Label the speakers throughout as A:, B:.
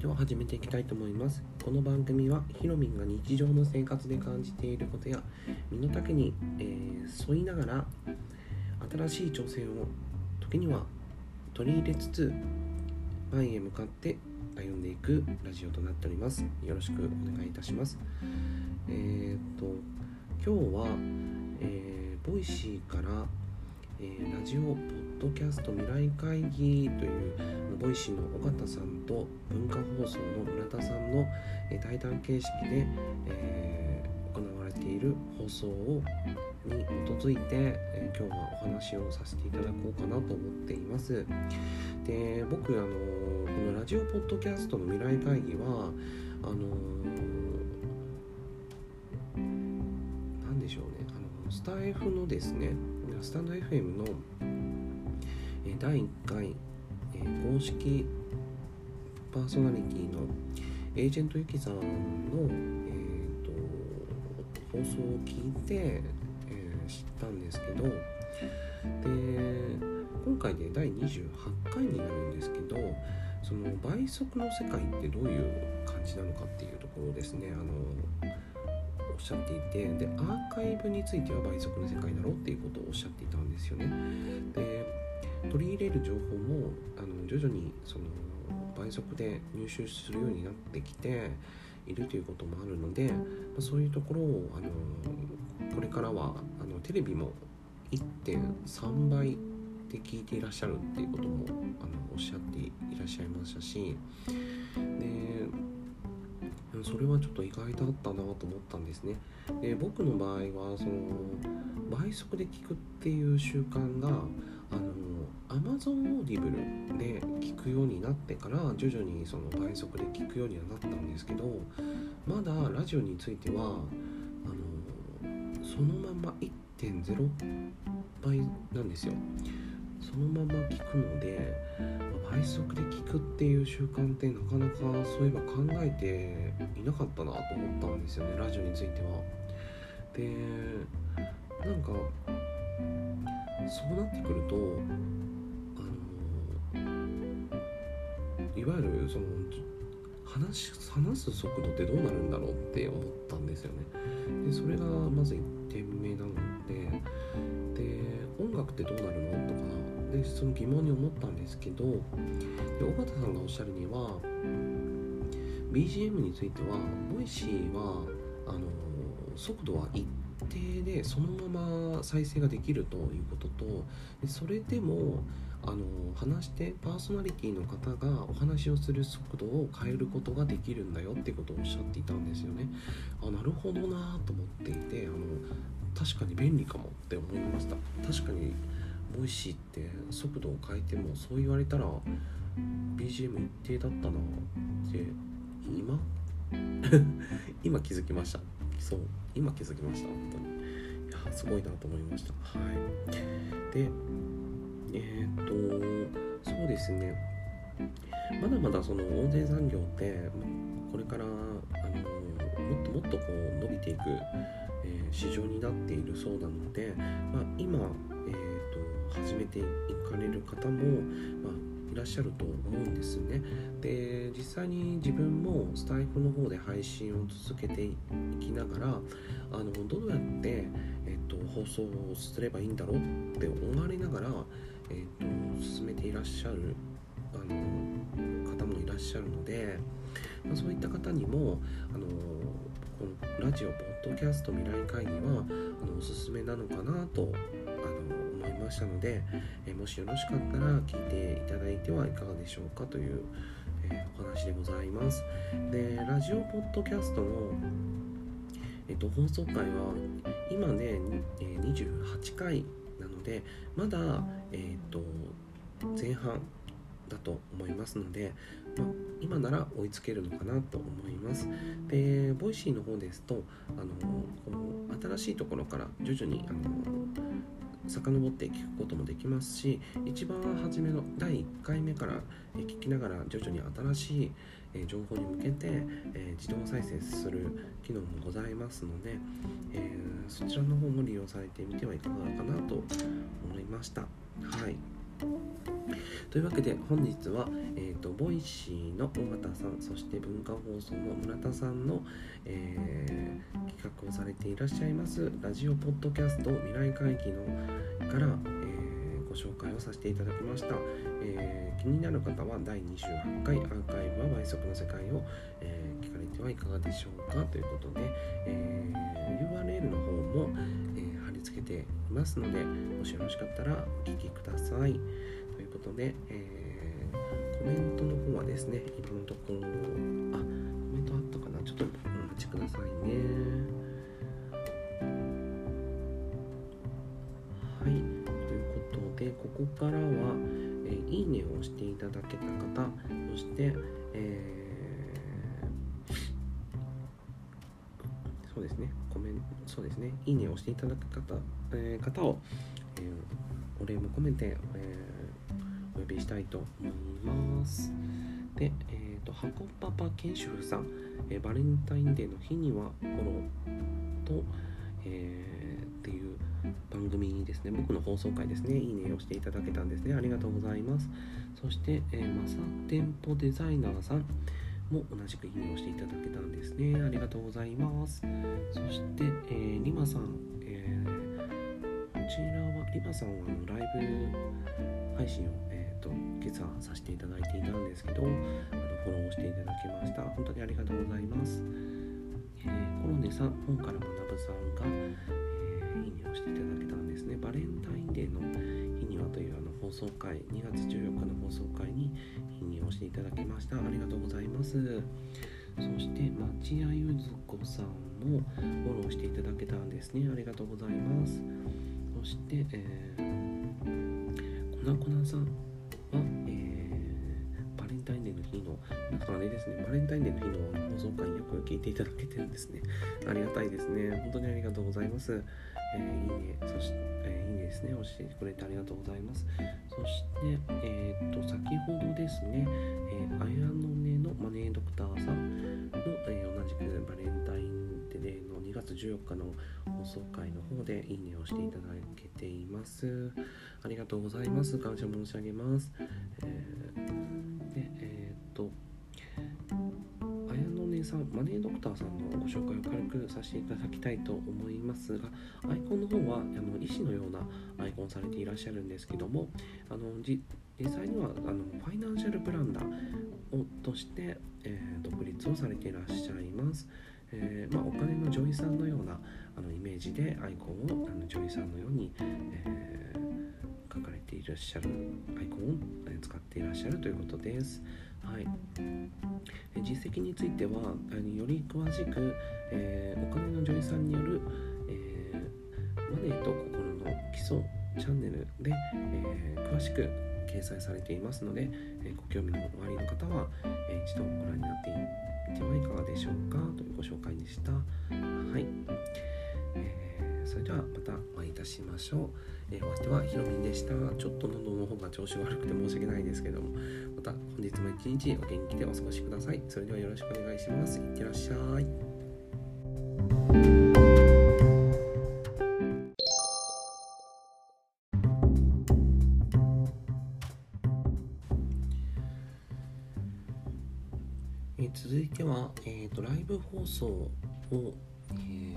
A: では始めていきたいと思います。この番組はひろみんが日常の生活で感じていることや身の丈に、えー、沿いながら新しい挑戦を時には取り入れつつ前へ向かって歩んでいくラジオとなっております。よろしくお願いいたします。えー、っと今日は、えー、 Voicy からえー、ラジオポッドキャスト未来会議という Voicy の尾形さんと文化放送の村田さんの、えー、対談形式で、えー、行われている放送をに基づいて、え今日はお話をさせていただこうかなと思っています。で僕あのこのラジオポッドキャストの未来会議はあの何でしょうね。あのスタイフのですねスタンド FM の、え第1回、え公式パーソナリティのエージェントゆきさんの、えーと、放送を聞いて、えー、知ったんですけどで今回で第28回になるんですけどその倍速の世界ってどういう感じなのかっていうところですね。あのっしゃっていてでアーカイブについては倍速の世界だろうっていうことをおっしゃっていたんですよね。で取り入れる情報もあの徐々にその倍速で入手するようになってきているということもあるので、まあ、そういうところをあのこれからはあのテレビも1.3倍で聞いていらっしゃるっていうこともあのおっしゃっていらっしゃいましたしでそれはちょっと意外だったなと思ったんですね。で僕の場合はその倍速で聞くっていう習慣があの Amazon Audible で聞くようになってから徐々にその倍速で聞くようにはなったんですけどまだラジオについてはあのそのまま1.0倍なんですよ。そのまま聞くので倍速で聞くっていう習慣ってなかなかそういえば考えていなかったなと思ったんですよねラジオについては。でなんかそうなってくるとあのいわゆるその話話す速度ってどうなるんだろうって思ったんですよね。でそれがまず1点目なのでで音楽ってどうなるのとかでその疑問に思ったんですけどで尾形さんがおっしゃるには BGM については Voicy はあの速度は一定でそのまま再生ができるということとでそれでもあの話してパーソナリティの方がお話をする速度を変えることができるんだよってことをおっしゃっていたんですよね。あなるほどなと思っていてあの確かに便利かもって思いました。確かに Voicy って速度を変えてもそう言われたら BGM 一定だったなって今？今気づきました。そう今気づきました本当に。いやすごいなと思いました。はい。でえー、っとそうですね。まだまだその音声産業ってこれからあのもっともっとこう伸びていく、えー、市場になっているそうなので、まあ、今、えー始めていかれる方も、まあ、いらっしゃると思うんですね。で実際に自分もスタイフの方で配信を続けていきながらあのどうやって、えっと、放送をすればいいんだろうって思われながら、えっと、進めていらっしゃるあの方もいらっしゃるので、まあ、そういった方にもあのこのラジオポッドキャスト未来会議はあのおすすめなのかなとましたので、えもしよろしかったら聞いていただいてはいかがでしょうかという、えお話でございます。でラジオポッドキャストの、えっと、放送回は今ねえ28回なのでまだ、えっと前半だと思いますので、ま今なら追いつけるのかなと思います。で、 Voicy の方ですと、あのこの新しいところから徐々にあの遡って聞くこともできますし一番初めの第1回目から聞きながら徐々に新しい情報に向けて自動再生する機能もございますのでそちらの方も利用されてみてはいかがかなと思いました。はいというわけで本日は、えーと、 Voicy の尾形さんそして文化放送の村田さんの、えー、企画をされていらっしゃいますラジオポッドキャスト未来会議のから、えー、ご紹介をさせていただきました、えー、気になる方は第28回アーカイブは倍速の世界を、え聞かれてはいかがでしょうかということで、え URL の方も、え貼り付けていますのでもしよろしかったらお聴きください。ことで、えー、コメントの方はですね、今のところ、あ、コメントあったかな？ちょっとお待ちくださいね。はい、ということで、ここからは、えー、いいねを押していただけた方、そして、えー、そうですね、コメント、そうですね、いいねを押していただく方,、えー、方を、えー、お礼も込めて、えーお呼びしたいと思います。で、えっ、ー、と、箱パパ研修さん、えー、バレンタインデーの日にはフォローと、えー、っていう番組にですね、僕の放送回ですね、いいねをしていただけたんですね。ありがとうございます。そして、えー、マサ店舗デザイナーさんも同じくいいねをしていただけたんですね。ありがとうございます。そして、えー、リマさん、えー、こちらは、リマさんはライブ配信を、と今朝させていただいていたんですけどあのフォローしていただきました。本当にありがとうございます、えー、コロネさん本から学ぶさんが、えー、いいねをしていただけたんですね。バレンタインデーの日にはというあの放送回2月14日の放送回にいいねをしていただきました。ありがとうございます。そして町屋ゆずこさんもフォローしていただけたんですね。ありがとうございます。そして、えー、こなこなさん。あれですね、バレンタインデーの日の放送回よく聞いていただけてるんですね。ありがたいですね。本当にありがとうございます。えー、いいね、そして、えー、いいねですね、押してくれてありがとうございます。そして、えー、っと、先ほどですね、えー、綾野根のマネードクターさんの、えー、同じくバレンタインデーの2月14日の放送回の方でいいねをしていただけています。ありがとうございます。感謝申し上げます。えー、で、えー、っと、さん、マネードクターさんのご紹介を軽くさせていただきたいと思いますが、アイコンの方はあの医師のようなアイコンされていらっしゃるんですけども、あの実際にはあのファイナンシャルプランナーをとして、えー、独立をされていらっしゃいます。えー、まあ、お金の女医さんのようなあのイメージでアイコンをあの女医さんのように、えー、書かれていらっしゃるアイコンを使っていらっしゃるということです。はい、実績についてはより詳しく、えー、お金の女医さんによる、えマネーと心の基礎チャンネルで、え詳しく掲載されていますので、えご興味のおありの方は、え一度ご覧になってみてはいかがでしょうかというご紹介でした。はい、えー、それではまたお会いたしましょう。えー、お相手はひろみんでした。ちょっと喉の方が調子悪くて申し訳ないですけども、また本日も一日お元気でお過ごしください。それではよろしくお願いします。いってらっしゃい。続いては、えーと、ライブ放送を、え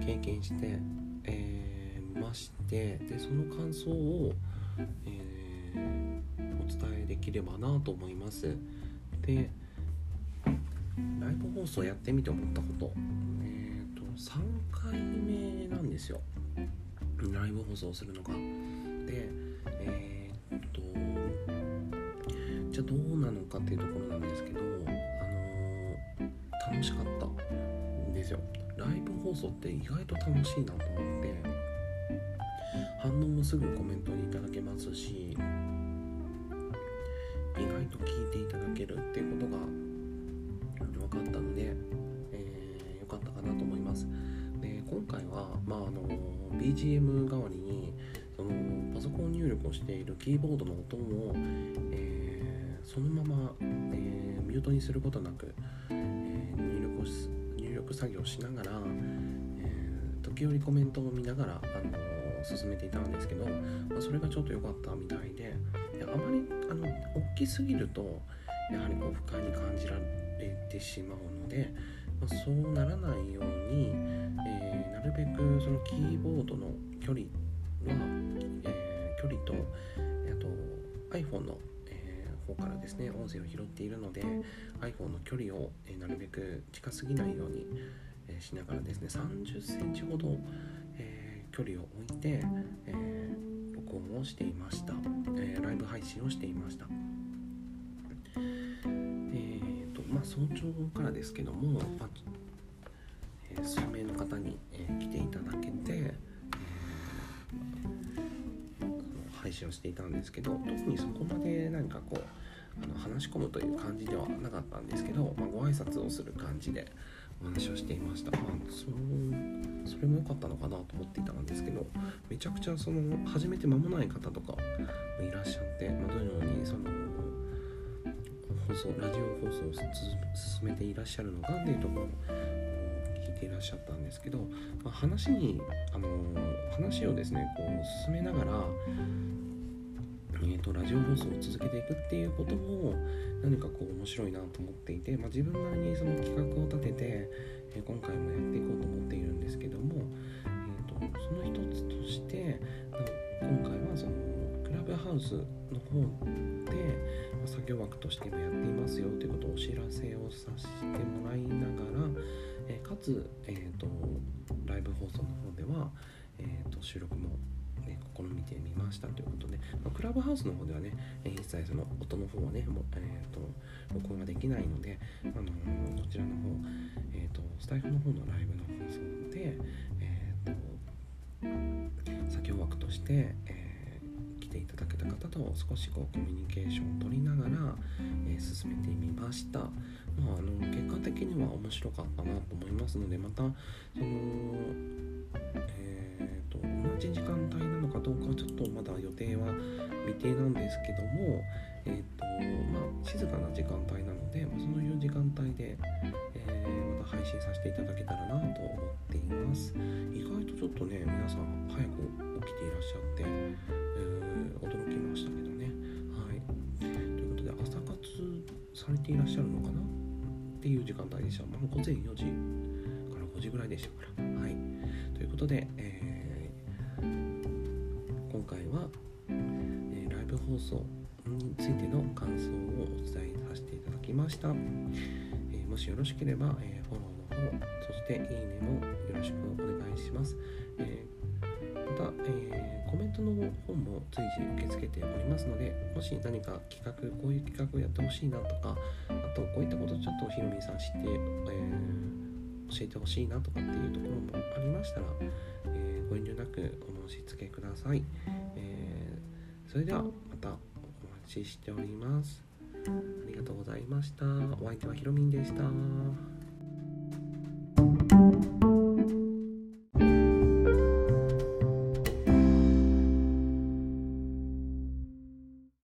A: ー、経験して、えー、ましてでその感想を、えー、お伝えできればなと思います。でライブ放送やってみて思ったこと。えっ、ー、と3回目なんですよ。ライブ放送するのが。でえっ、とじゃあどうなのかっていうところなんですけどあの楽しかった。ですよ。ライブ放送って意外と楽しいなと思って反応もすぐコメントにいただけますし意外と聞いていただけるっていうことが分かったので、えー、よかったかなと思います。で今回は、まあ、あの BGM 代わりにそのパソコン入力をしているキーボードの音を、えー、そのまま、えー、ミュートにすることなく入力をす作業しながら、えー、時折コメントを見ながら、あの進めていたんですけど、まあ、それがちょっと良かったみたいでであまりあの大きすぎるとやはりこう不快に感じられてしまうので、まあ、そうならないように、えー、なるべくそのキーボードの距離は、えー、距離とあと iPhone の方からですね音声を拾っているので iPhone の距離を、えなるべく近すぎないように、えしながらですね3 0センチほど、え距離を置いて、え録音をしていました、えライブ配信をしていました。えーとまあ早朝からですけども、まあえー、数名の方に、えー、来ていただけて、えー、配信をしていたんですけど特にそこまで何かこうあの話し込むという感じではなかったんですけど、まあ、ご挨拶をする感じでお話をしていました、まあ、そそれも良かったのかなと思っていたんですけどめちゃくちゃその始めて間もない方とかいらっしゃって、まあ、どのようにその放送ラジオ放送を進めていらっしゃるのかっていうところを聞いていらっしゃったんですけど、まあ、話に、あの話をですねこう進めながらえーと、ラジオ放送を続けていくっていうことも何かこう面白いなと思っていて、まあ、自分なりにその企画を立てて、えー、今回もやっていこうと思っているんですけども、えーと、その一つとして今回はそのクラブハウスの方で、作業枠として今やっていますよということをお知らせをさせてもらいながら、えー、かつ、えーと、ライブ放送の方では、えー、と収録も試みてみましたということで、まあ、クラブハウスの方ではね、一切その音の方はね、もえーと、録音ができないので、あのー、こちらの方、えーと、スタイフの方のライブの放送で、えーと、作業枠として、えー、来ていただけた方と少しこうコミュニケーションを取りながら、えー、進めてみました。まあ、あの結果的には面白かったなと思いますのでまたその、えー、時間帯なのかどうかはちょっとまだ予定は未定なんですけども、えーとまあ、静かな時間帯なので、まあ、そういう時間帯で、えー、また配信させていただけたらなと思っています。意外とちょっとね皆さん早く起きていらっしゃって、えー、驚きましたけどね。はい。ということで朝活されていらっしゃるのかな？っていう時間帯でした、まあ、午前4時から5時ぐらいでしたから。はい。ということで、えー、今回は、え、ライブ放送についての感想をお伝えさせていただきました、え、もしよろしければ、えフォローの方そしていいねもよろしくお願いします、えまた、えコメントの方も随時受け付けておりますのでもし何か企画こういう企画をやってほしいなとかあとこういったことちょっとひろみさん知って、えー、教えてほしいなとかっていうところもありましたら、えー、ご遠慮なくお申し付けください、えー、それではまたお待ちしております。ありがとうございました。お相手はひろみんでした。